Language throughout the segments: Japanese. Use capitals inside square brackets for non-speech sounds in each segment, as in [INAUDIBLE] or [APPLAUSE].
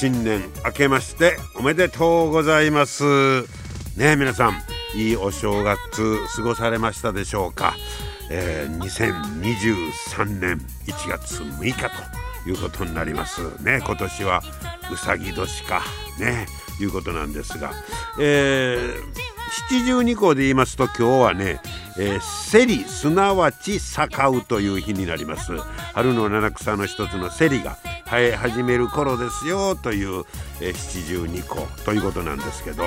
新年明けましておめでとうございます。ね皆さんいいお正月過ごされましたでしょうか、えー、2023年1月6日ということになります。ね今年はうさぎ年かねいうことなんですが、えー、七十二項で言いますと今日はねえー、セリすなわち盛うという日になります。春の七草の一つのセリが生え始める頃ですよという、七十二個ということなんですけど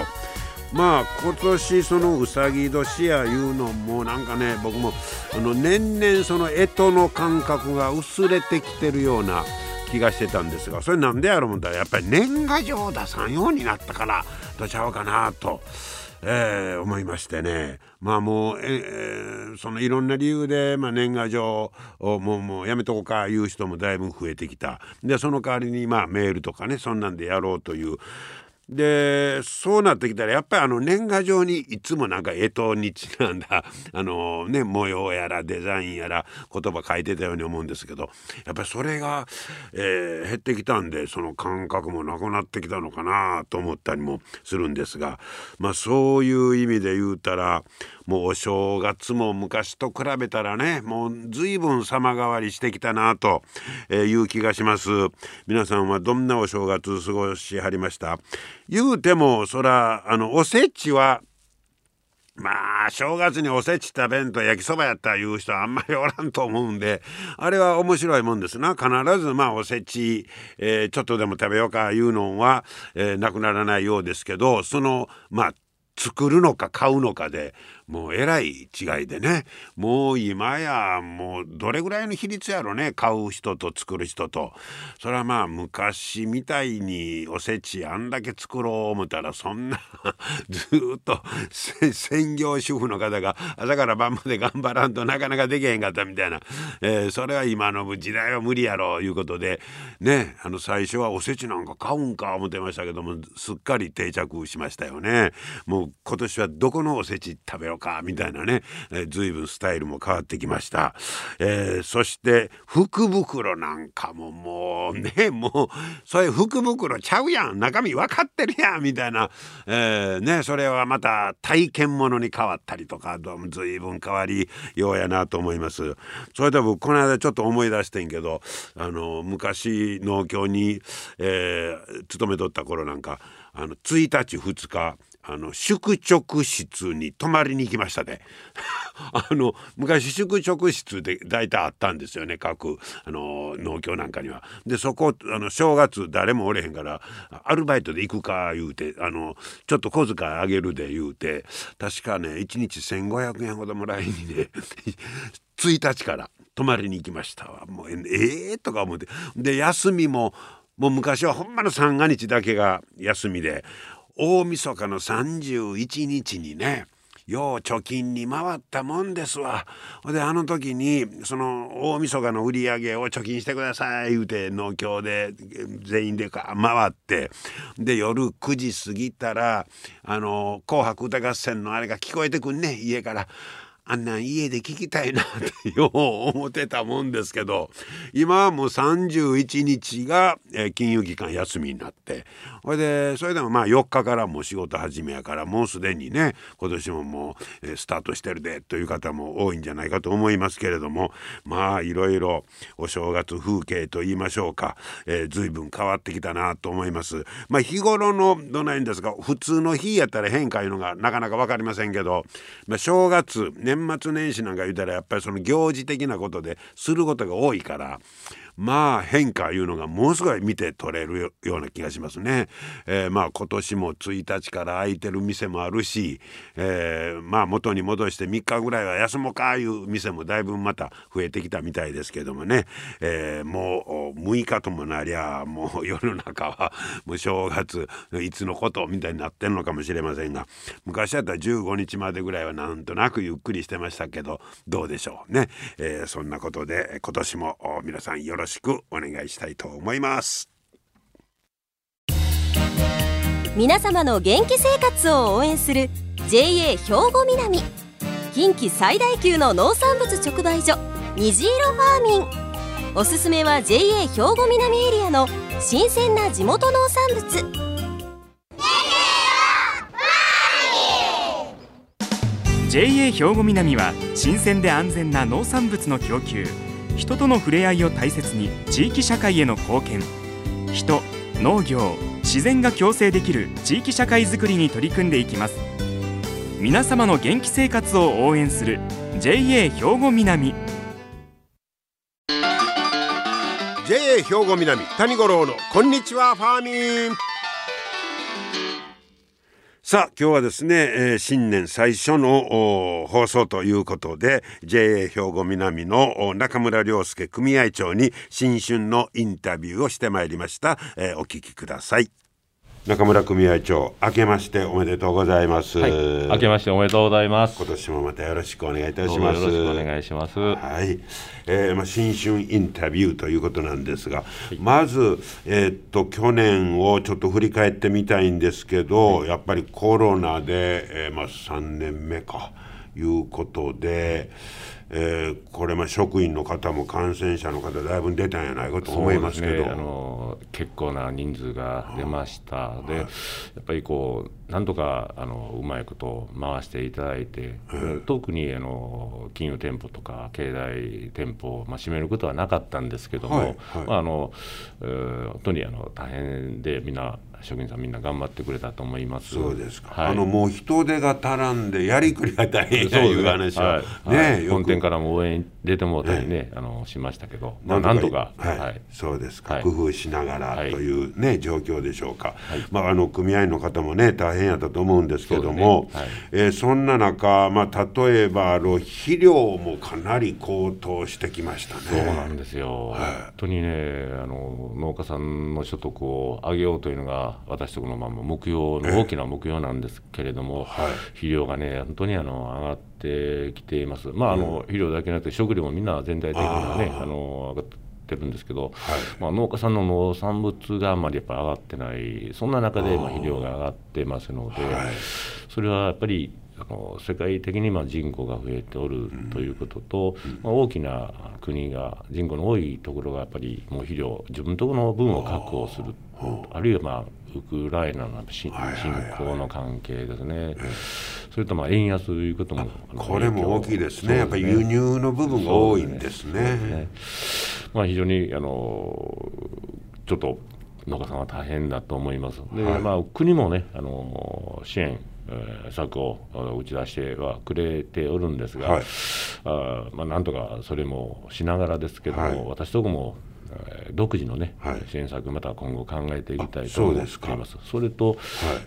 まあ今年そのうさぎ年やいうのもなんかね僕もあの年々その干支の感覚が薄れてきてるような気がしてたんですがそれなんでやろう思ったらやっぱり年賀状出さんようになったからとちゃうかなと。えー、思いましてね。まあもう、えー、そのいろんな理由で、まあ、年賀状をもうもうやめとこうかいう人もだいぶ増えてきた。でその代わりにまあメールとかねそんなんでやろうというでそうなってきたらやっぱりあの年賀状にいつもなんか干支にちなんだ [LAUGHS] あのね模様やらデザインやら言葉書いてたように思うんですけどやっぱりそれが、えー、減ってきたんでその感覚もなくなってきたのかなと思ったりもするんですがまあそういう意味で言うたらもうお正月も昔と比べたらねもう随分様変わりしてきたなという気がします。皆さんはどんなお正月過ごしはりました？言うてもそらあのおせちはまあ正月におせち食べんと焼きそばやったいう人はあんまりおらんと思うんであれは面白いもんですな。必ずまあおせち、えー、ちょっとでも食べようかいうのは、えー、なくならないようですけどそのまあ作るのか買うのかでもうえらい違いでね。もう今やもうどれぐらいの比率やろね。買う人と作る人と。それはまあ昔みたいにおせちあんだけ作ろう思ったらそんな [LAUGHS] ずっと専業主婦の方が朝から晩まで頑張らんとなかなかできへんかったみたいな、えー、それは今の時代は無理やろいうことでねあの最初はおせちなんか買うんか思ってましたけどもすっかり定着しましたよね。もう今年はどこのおせち食べようかみたいなね、えー、随分スタイルも変わってきました、えー、そして福袋なんかももうねもうそういう福袋ちゃうやん。中身分かってるやんみたいな、えー、ねそれはまた体験ものに変わったりとかどうも随分変わりようやなと思います。それで僕この間ちょっと思い出してんけどあの昔農協に、えー、勤めとった頃なんかあの1日2日あの宿直室に泊まりに行きました、ね、[LAUGHS] あの昔宿直室で大体あったんですよね各あの農協なんかには。でそこあの正月誰もおれへんからアルバイトで行くか言うてあのちょっと小遣いあげるで言うて確かね1日1,500円ほどもらいにね [LAUGHS] 1日から泊まりに行きましたわ。もうええー、とか思って。で休みももう昔はほんまの三が日だけが休みで大晦日の31日にねよう貯金に回ったもんですわ。であの時にその大晦日の売り上げを貯金してください言うて農協で全員で回ってで夜9時過ぎたら「あの紅白歌合戦」のあれが聞こえてくんね家から。あんなん家で聞きたいなってよう思ってたもんですけど今はもう31日が、え金融機関休みになってそれでそれでもまあ4日からもう仕事始めやからもうすでにね今年ももう、えスタートしてるでという方も多いんじゃないかと思いますけれどもまあいろいろお正月風景と言いましょうか、え、随分変わってきたなと思います。まあ日頃のどないんですか普通の日やったら変化いうのがなかなか分かりませんけど、まあ、正月年末年始なんか言うたらやっぱりその行事的なことですることが多いからまあ変化いうのがものすごい見て取れるような気がしますね。えー、まあ今年も1日から空いてる店もあるし、えー、まあ元に戻して3日ぐらいは休もうかいう店もだいぶまた増えてきたみたいですけどもね、えー、もう6日ともなりゃもう世の中はもう正月いつのことみたいになってるのかもしれませんが昔だったら15日までぐらいはなんとなくゆっくりしてましたけどどうでしょうね、え、そんなことで今年も皆さんよろしくお願いしたいと思います。皆様の元気生活を応援する JA 兵庫南。近畿最大級の農産物直売所虹色ファーミン。おすすめは JA 兵庫南エリアの新鮮な地元農産物。JA 兵庫南は新鮮で安全な農産物の供給人との触れ合いを大切に地域社会への貢献。人農業自然が共生できる地域社会づくりに取り組んでいきます。皆様の元気生活を応援する JA 兵庫南。JA 兵庫南谷五郎のこんにちはファーミン。さあ今日はですね、えー、新年最初の放送ということで JA 兵庫南の中村良介組合長に新春のインタビューをしてまいりました、えー、お聞きください。中村組合長明けましておめでとうございます、はい、明けましておめでとうございます。今年もまたよろしくお願いいたします。よろしくお願いします。はい、えー、まあ新春インタビューということなんですが、はい、まずえー、っと去年をちょっと振り返ってみたいんですけど、はい、やっぱりコロナで、えー、まあ3年目かいうことで、えー、これまあ職員の方も感染者の方だいぶ出たんやないかと思いますけど、ね、あの結構な人数が出ました、で、やっぱりこうなんとかあのうまいこと回していただいて、特にあの金融店舗とか経済店舗を、まあ、閉めることはなかったんですけども、はい。はい、まああのえー、本当にあの大変でみんな職員さんみんな頑張ってくれたと思います。そうですか、はい、あのもう人手が足らんでやりくりが大変という話は、ね、はい、本店からも応援出てもうたりね、あのしましたけど、まあ、なんとか、はい、そうですか、工夫しながらというね、状況でしょうか、まあ、あの組合の方もね大変やったと思うんですけどもそ,、ね。えー、そんな中、まあ、例えばあの肥料もかなり高騰してきましたね。そうなんですよ、本当にねあの農家さんの所得を上げようというのが私とこのまま目標の大きな目標なんですけれども、はい、肥料がね本当にあの上がってきています。まああの肥料だけじゃなくて食料もみんな全体的にはねあの上がってるんですけど、はい、まあ、農家さんの農産物があんまりやっぱ上がってないそんな中でまあ肥料が上がってますので、はい、それはやっぱりあの世界的にま人口が増えておるということと、うん、まあ、大きな国が人口の多いところがやっぱりもう肥料自分のところの分を確保するあるいはまあウクライナの侵攻の関係ですね、それとまあ円安ということもこれも大きいですね、すね。やっぱり輸入の部分が多いんですね。すね。まあ、非常にあのちょっと農家さんは大変だと思います。で、はい、まあ、国もねあの支援え策を打ち出してはくれておるんですが、はい、あまあ、なんとかそれもしながらですけども、はい、私どもも独自のね、はい、支援策また今後考えていきたいと思います。それと、はい、や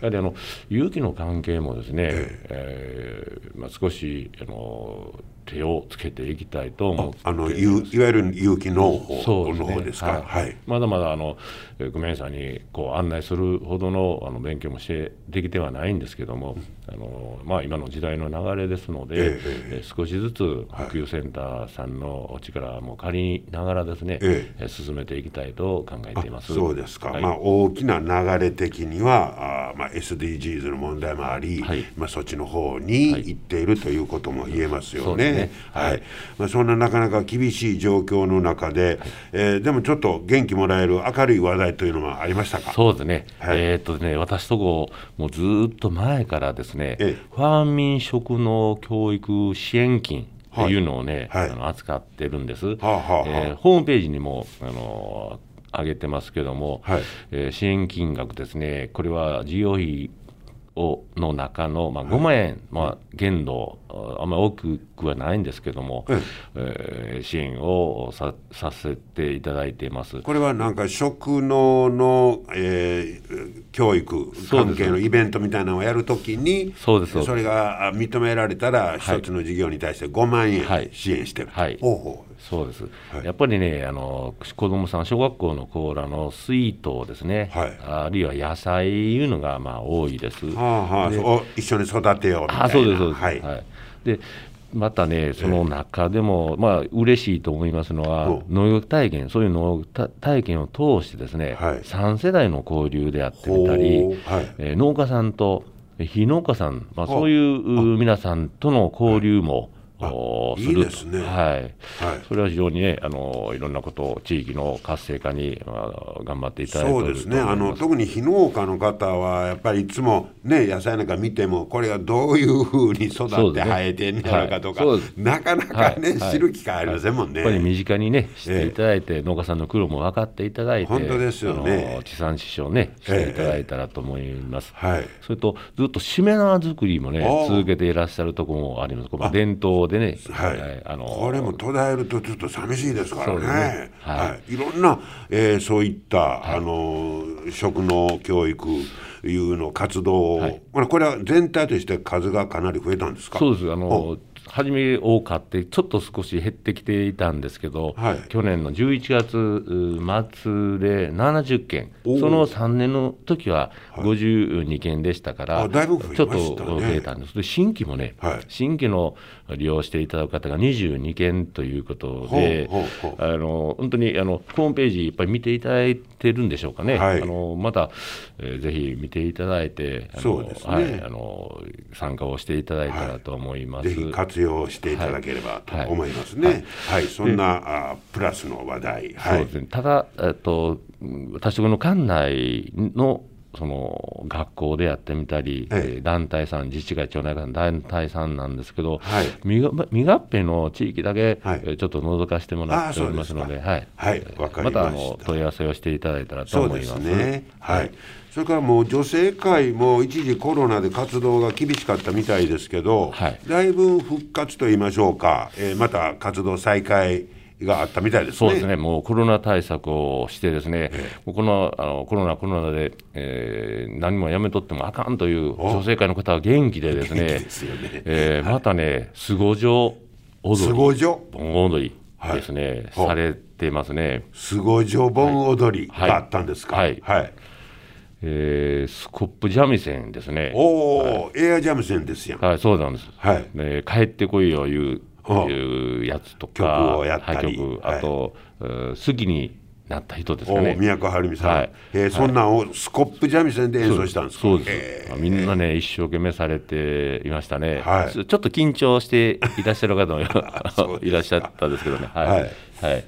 はりあの有機の関係もですね、え。えー、まあ、少しあの手をつけていきたいと思ってあのいわゆる有機農法の方ですか、はい、まだまだあの組合さんにこう案内するほどのあの勉強もしてできてはないんですけども、あのまあ、今の時代の流れですので、えー、少しずつ普及センターさんのお力も借りながらですね、えー、進めていきたいと考えています。そうですか、はい、まあ、大きな流れ的にはあ、まあ、SDGs の問題もあり、はい、まあ、そっちの方に行っているということも言えますよね。ね。はい、まあ、そんななかなか厳しい状況の中で、はい、えー、でもちょっと元気もらえる明るい話題というのはありましたか？そうですね、はい、えー、っとね私とこもうずっと前からですね、ええ、ファーミン食農教育支援金っていうのをね、はい、あの扱ってるんです、はあはあ、えー、ホームページにもあの上げてますけども、はい、えー、支援金額ですねこれは事業費をの中の、まあ、5万円、まあ、限度、あんまり大きくはないんですけども、ええ。ー支援をささせていただいています。これはなんか食能の、えー教育関係のイベントみたいなのをやるときにそうですそれがあ認められたら一つの事業に対して5万円はい。支援してる、はい。ほうほうそうです、はい。やっぱりねあの子どもさん小学校の子らのスイートですね、はい。あるいは野菜いうのがまあ多いです。はあはあで一緒に育てようみたいな。あそうですそうです、はいでまたね、その中でも、まあ嬉しいと思いますのは、う。ん農業体験、そういう農業体験を通してですね、はい。3世代の交流であってみたり、はい。えー農家さんと非農家さん、まあ、そういう皆さんとの交流も、あおーいいですね。はい。はい。それは非常にね、あのいろんなことを地域の活性化に、まあ、頑張っていただいてそうですね。あの特に非農家の方はやっぱりいつもね野菜なんか見てもこれがどういうふうに育って生えてんやろかとか、はい。なかなかね、知る機会ありませんもんね。やっぱり身近にね、していただいて、農家さんの苦労も分かっていただいて、本当ですよね。地産地消ね、していただいたらと思います。はい。それと、ずっとしめ縄作りもね続けていらっしゃるところもあります。これ伝統でね、はい。あのこれも途絶えるとちょっと寂しいですからね。ね。はい。はい、いろんな、えーそういった、あの食の教育いうの活動を、はい。これこれは全体として数がかなり増えたんですか？そうです。あの初め多かってちょっと少し減ってきていたんですけど、はい。去年の11月う末で70件。その3年の時は52件でしたから、あだいちょっと増えたんです。で新規もね、はい。新規の利用していただく方が22件ということであの本当にあのホームページいっぱい見ていただいてるんでしょうかね、はい。あのまた、えーぜひ見ていただいてあのはい、あの参加をしていただいたらと思います。活用していただければとはい。思いますね。はい、そんなあプラスの話題。はい。ね、ただ、えっと、うん私どもの館内のその学校でやってみたり、ええ。えー団体さん、自治会、町内会の団体さんなんですけど、はい。みが未合併の地域だけ、はい。えーちょっと覗かせてもらっておりますので、あはい、はい。ました。たあの問い合わせをしていただいたらと思います。ね。はい。それからもう女性会も一時コロナで活動が厳しかったみたいですけど、はい。だいぶ復活と言いましょうか、えーまた活動再開があったみたいですね。そうですね、もうコロナ対策をして、ですね、もうこのあのコロナ、コロナで、えー何もやめとってもあかんという女性会の方は元気でですね、ですよね。えーまたね、凄女踊り、すご女、盆踊りですね、はいされてますね、すご女盆踊りはいがあったんですか？はい。はい。えースコップ三味線ですね、おお、エアジャム線ですやん。はい、そうなんです、はい。ね帰ってこいよいうはあいうやつとか、曲をやったり。はいあと、えー好きになった人ですかね。宮古はるみさん。はい。えーそんなんをスコップ三味線で演奏したんですか？そうです、えー。みんなね、一生懸命されていましたね、はい。ちょっと緊張していらっしゃる方も [LAUGHS] いらっしゃったんですけどね、はい。はい。はい。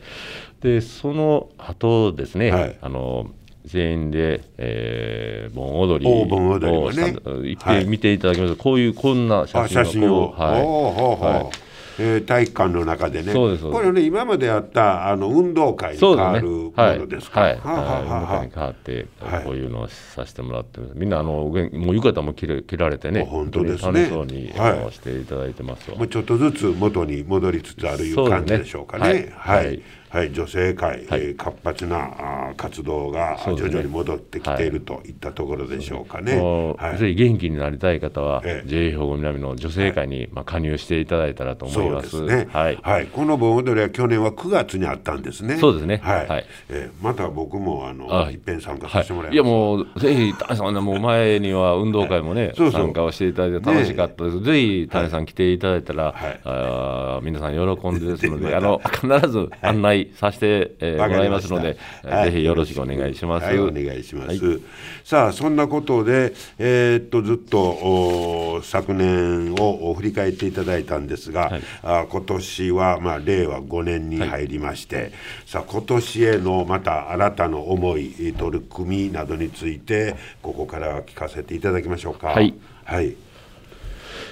でその後ですね、はい。あの全員で、えー盆踊りお盆踊りもね。行って見ていただきますと、こういうこんな写あ真を写真を、はい。えー体育館の中でね。そうでこれね今まであったあの運動会に変わるもはい、のですか、はい、はい、はあはに変わって、はい。こういうのをさせてもらってみんなあのもう浴衣も着れ着られてね、あ本当ですね。楽しそうに、はい。していただいてますわ。もうちょっとずつ元に戻りつつあるいう感じでしょうかね。はい。はい、はいはい女性会、はい。えー活発なあー活動が徐々に戻ってきているといったところでしょうかね。はい。ぜひ元気になりたい方は、ええ。JA 兵庫南の女性会に、まあ、加入していただいたらと思います。ですね。はい、この盆踊りは去年は9月にあったんですね。そうですね。はい。はい。えーまた僕もあのあいっぺん参加はいさせてもらいます。い。やもうぜひ谷さんねもう前には運動会もね、[LAUGHS] そうそう。参加をしていただいて楽しかったです、ぜひ谷さん来ていただいたら、はい。あー皆さん喜んでですので [LAUGHS] あの必ず案内させて、えーもらいますので、はいぜひよろしくお願いします。はい、お願いします。はいさあ、そんなことで、えーっと、ずっとお昨年を振り返っていただいたんですが、はいあ今年は、まあ、令和5年に入りまして、さあ、今年へのまた新たな思い、取り組みなどについて、ここからは聞かせていただきましょうか。はい。はい。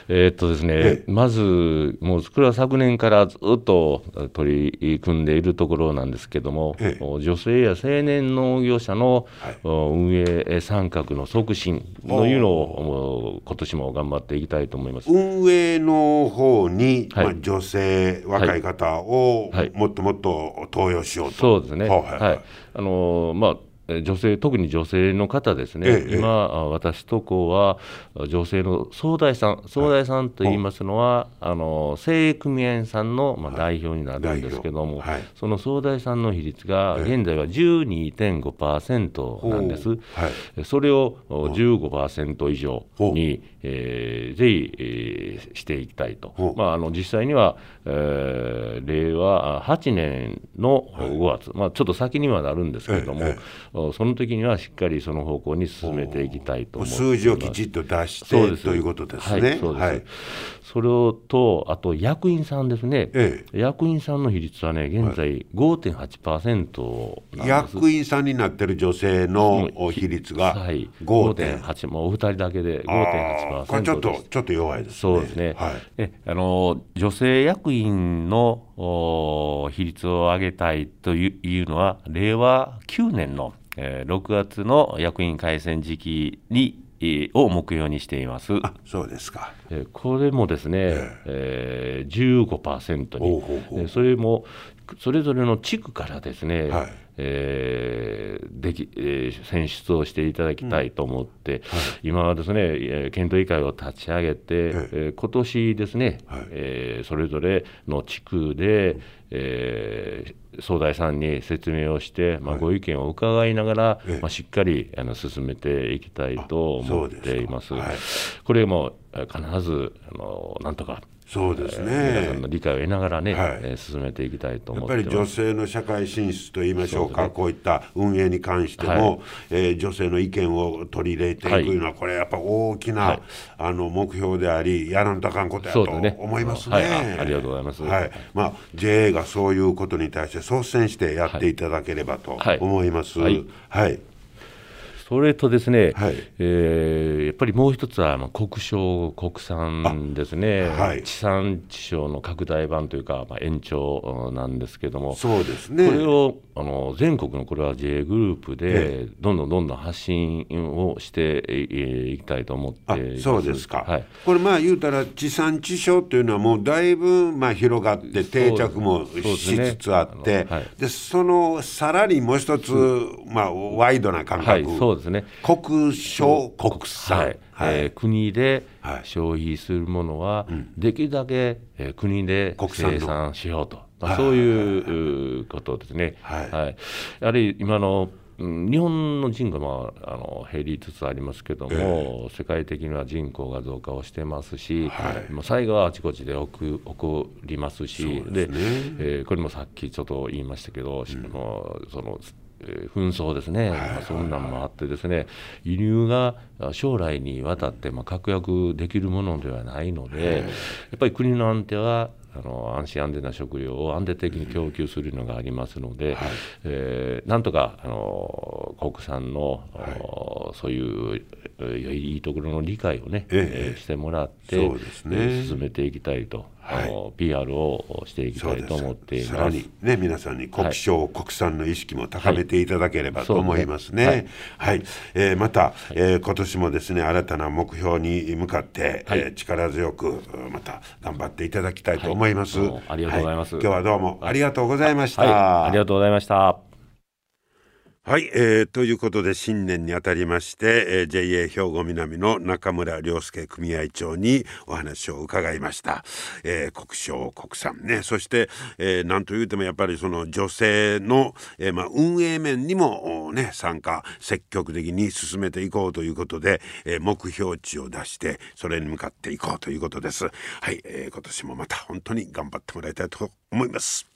えー、っとですね、まず、もうこれは昨年からずっと取り組んでいるところなんですけども、女性や青年農業者の、運営参画の促進というのを、今年も頑張っていきたいと思います。運営の方に、はい、まあ、女性、若い方を、もっともっと登用しようと。そうですね、はいあのまあ女性特に女性の方ですね、ええ、今、私とこは女性の総大さん、総大さんと言いますのは、はい、あの精鋭組合員さんの、まあ、代表になるんですけども、はい、その総大さんの比率が現在は12.5%なんです、はい、それを15%以上に、えー、ぜひ、えー、していきたいと、まあ、あの実際には、えー、令和8年の5月、まあ、ちょっと先にはなるんですけれども、その時にはしっかりその方向に進めていきたいと思数字をきちっと出してということですね。はい、そうです、はい、それをと、あと役員さんですね、ええ、役員さんの比率はね、現在5.8%なん役員さんになってる女性の比率が5.8、もうお二人だけで5.8%これちょっとちょっと弱いですね。そうですね、はい、えあの女性役員の比率を上げたいというのは、令和9年のえー、6月の役員改選時期にを目標にしています。あそうですか。えー、これもですね、えー、えー、15%にほうほうほう、それもそれぞれの地区からですね、はい、えー、でき、えー、選出をしていただきたいと思って、うんはい、今はですね、検討委員会を立ち上げて、えー、今年ですね、はい、えー、それぞれの地区で、えー、総大さんに説明をして、まあ、ご意見を伺いながら、はい、まあ、しっかりあの進めていきたいと思っています。はい、これも必ずあのなんとかそうですね、皆さんの理解を得ながらね、はい、えー、進めていきたいと思ってやっぱり女性の社会進出といいましょうか、うね、こういった運営に関しても、はい、えー、女性の意見を取り入れていくというのは、これやっぱ大きな、はい、あの目標であり、やらんとあかんことやと思いますね。ありがとうございます。はい。まあ、JA がそういうことに対して率先してやっていただければと思います。はいそれとですね、はい、えー、やっぱりもう一つは国商国産ですね、はい、地産地消の拡大版というか、まあ、延長なんですけども、そうですね、これをあの全国のこれは J グループで、どんどんどんどん発信をしていきたいと思ってそうですか、はい、これ、まあ言うたら、地産地消というのは、もうだいぶまあ広がって、定着もしつつあって、そで、ねはい、そのさらにもう一つ、まあ、ワイドな感覚。はいそうですね。国商国産、はい。はい、えー、国で消費するものは、できるだけ、えー、国で生産しようと、まあ、そういうことですね。はい。はい。やはり今の日本の人口もあの減りつつありますけども、えー、世界的には人口が増加をしてますし、はい、災害はあちこちで起起こりますしで、ね、えー、これもさっきちょっと言いましたけど、うん、そのえー、紛争ですね、まあ、そんなんもあってですね輸入が将来にわたってまあ確約できるものではないのでやっぱり国の安定はあの安心安全な食料を安定的に供給するのがありますので、はい、えー、なんとかあの国産の、はい、そういういいところの理解をね、ええ。ー、してもらって、ね、進めていきたいとはい、PR をしていきたいと思っています。さらにね皆さんに国商、はい、国産の意識も高めていただければと思いますね。はい、ねはい、えー、また、はい、えー、今年もですね新たな目標に向かって、はい、えー、力強くまた頑張っていただきたいと思います。ありがとうございます、今日はどうもありがとうございました。ありがとうございました。はい、えー、ということで新年にあたりまして、えー、JA 兵庫南の中村良介組合長にお話を伺いました、えー、国商国産。ねそして、えー、なんというてもやっぱりその女性の、えーまあ、運営面にもね参加積極的に進めていこうということで、えー、目標値を出してそれに向かっていこうということです。はい、えー、今年もまた本当に頑張ってもらいたいと思います。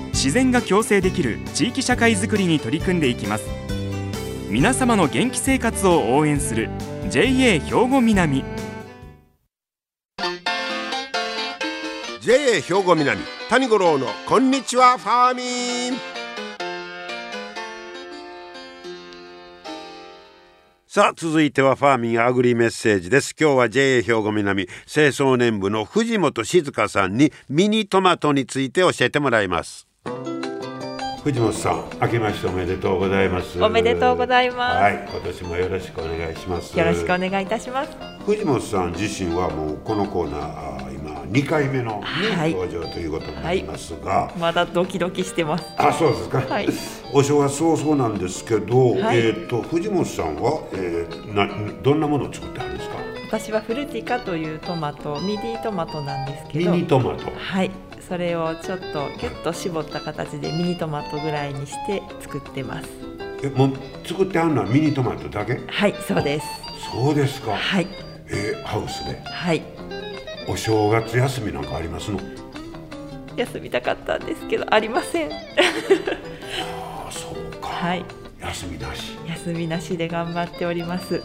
自然が共生できる地域社会づくりに取り組んでいきます。皆様の元気生活を応援する JA 兵庫南。JA 兵庫南谷五郎のこんにちはファーミン。さあ続いてはファーミンアグリメッセージです。今日は JA 兵庫南清掃年部の藤本静香さんにミニトマトについて教えてもらいます。藤本さん明けましておめでとうございます。おめでとうございます。はい今年もよろしくお願いします。よろしくお願いいたします。藤本さん自身はもうこのコーナー今2回目の、ねはい。登場ということになりますが、まだドキドキしてます。あそうですか、はい。お正月早々なんですけど、はい。えっ、と藤本さんは、えー、などんなものを作ってあるんですか？私はフルティカというトマトミディトマトなんですけど。ミニトマト。はいそれをちょっとギュッと絞った形でミニトマトぐらいにして作ってます。えもう作ってあるのはミニトマトだけ？はいそうです。そうですか、はい。えーハウスで？はい。お正月休みなんかありますの？休みたかったんですけどありません。ああそうか、はい。休みなし。休みなしで頑張っております。例え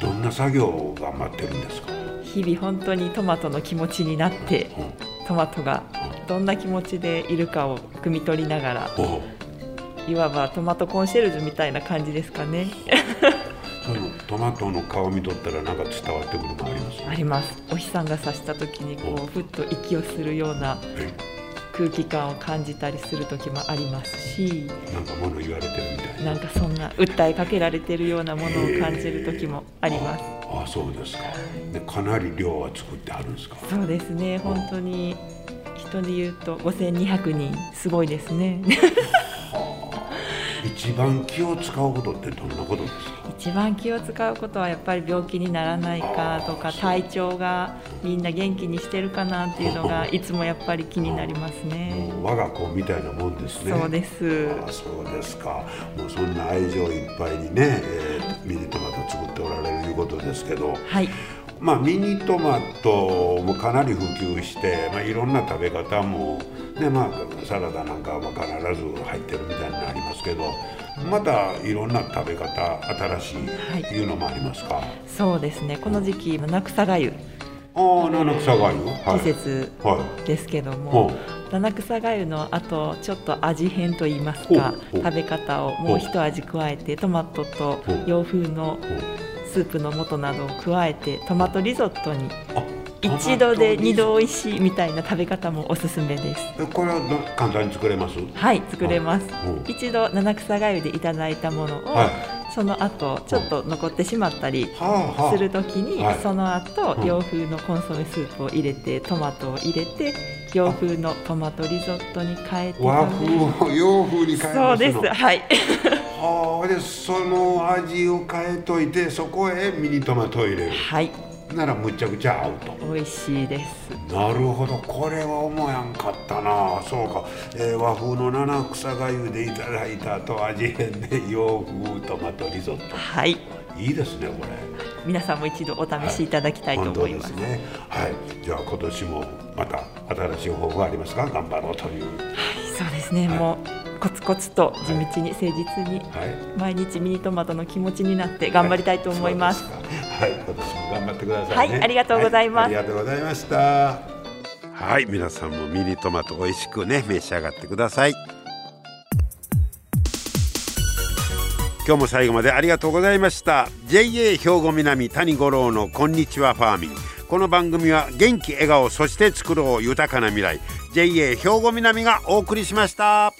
ばどんな作業を頑張ってるんですか、日々本当にトマトの気持ちになってうんトマトがどんな気持ちでいるかを汲み取りながらいわばトマトコンシェルジュみたいな感じですかね。トマトの顔見とったらなんか伝わってくるのありますあります。お日さんが差した時にこうふっと息をするようなえ空気感を感じたりする時もありますしなんか物言われてるみたいな。なんかそんな訴えかけられてるようなものを感じる時もあります。ああそうですか。でかなり量は作ってあるんですか？そうですね。本当に人で言うと5200人。すごいですね [LAUGHS] 一番気を使うことってどんなことですか？一番気を使うことはやっぱり病気にならないかとか体調がみんな元気にしてるかなっていうのがいつもやっぱり気になりますね。我が子みたいなもんですね。そうです。ああそうですか。もうそんな愛情いっぱいにね、えーミニトマト作っておられるいうことですけど。はい。まあミニトマトもかなり普及して、まあ、いろんな食べ方も、ねまあ、サラダなんかは必ず入ってるみたいになりますけどまたいろんな食べ方新しいいうのもありますか、そうですね。この時期七草がゆ。ああ七草がゆ？はい。季節はいですけどほもう七草がゆのあとちょっと味変といいますか食べ方をもう一味加えてトマトと洋風のスープの素などを加えてトマトリゾットにあ一度で二度美味しいみたいな食べ方もおすすめです。えこれはど簡単に作れます？はい作れます。うん。一度七草がゆでいただいたものを、はい。その後ちょっと残ってしまったりするときに、はい。その後、うん。洋風のコンソメスープを入れてトマトを入れて洋風のトマトリゾットに変えて和風を洋風に変えますの？そうです。はい。[LAUGHS] はあでその味を変えといてそこへミニトマトを入れる。はいならむちゃくちゃ合うと。美味しいです。なるほど。これは思やんかったな。そうか、えー和風の七草がゆでいただいた後味変で洋風トマトリゾット。はい。いいですねこれ。皆さんも一度お試しいただきたいと本当思います,、ですね。はい。じゃあ今年もまた新しい方法ありますか？頑張ろうという。そうですね、はいもうコツコツと地道に誠実にはい。毎日ミニトマトの気持ちになって頑張りたいと思います、はい、今年も頑張ってくださいね。はい。ありがとうございます。はありがとうございました。はい、皆さんもミニトマト美味しくね召し上がってください。今日も最後までありがとうございました。JA 兵庫南谷五郎のこんにちはファーミン。この番組は元気笑顔そして作ろう豊かな未来。JA 兵庫南がお送りしました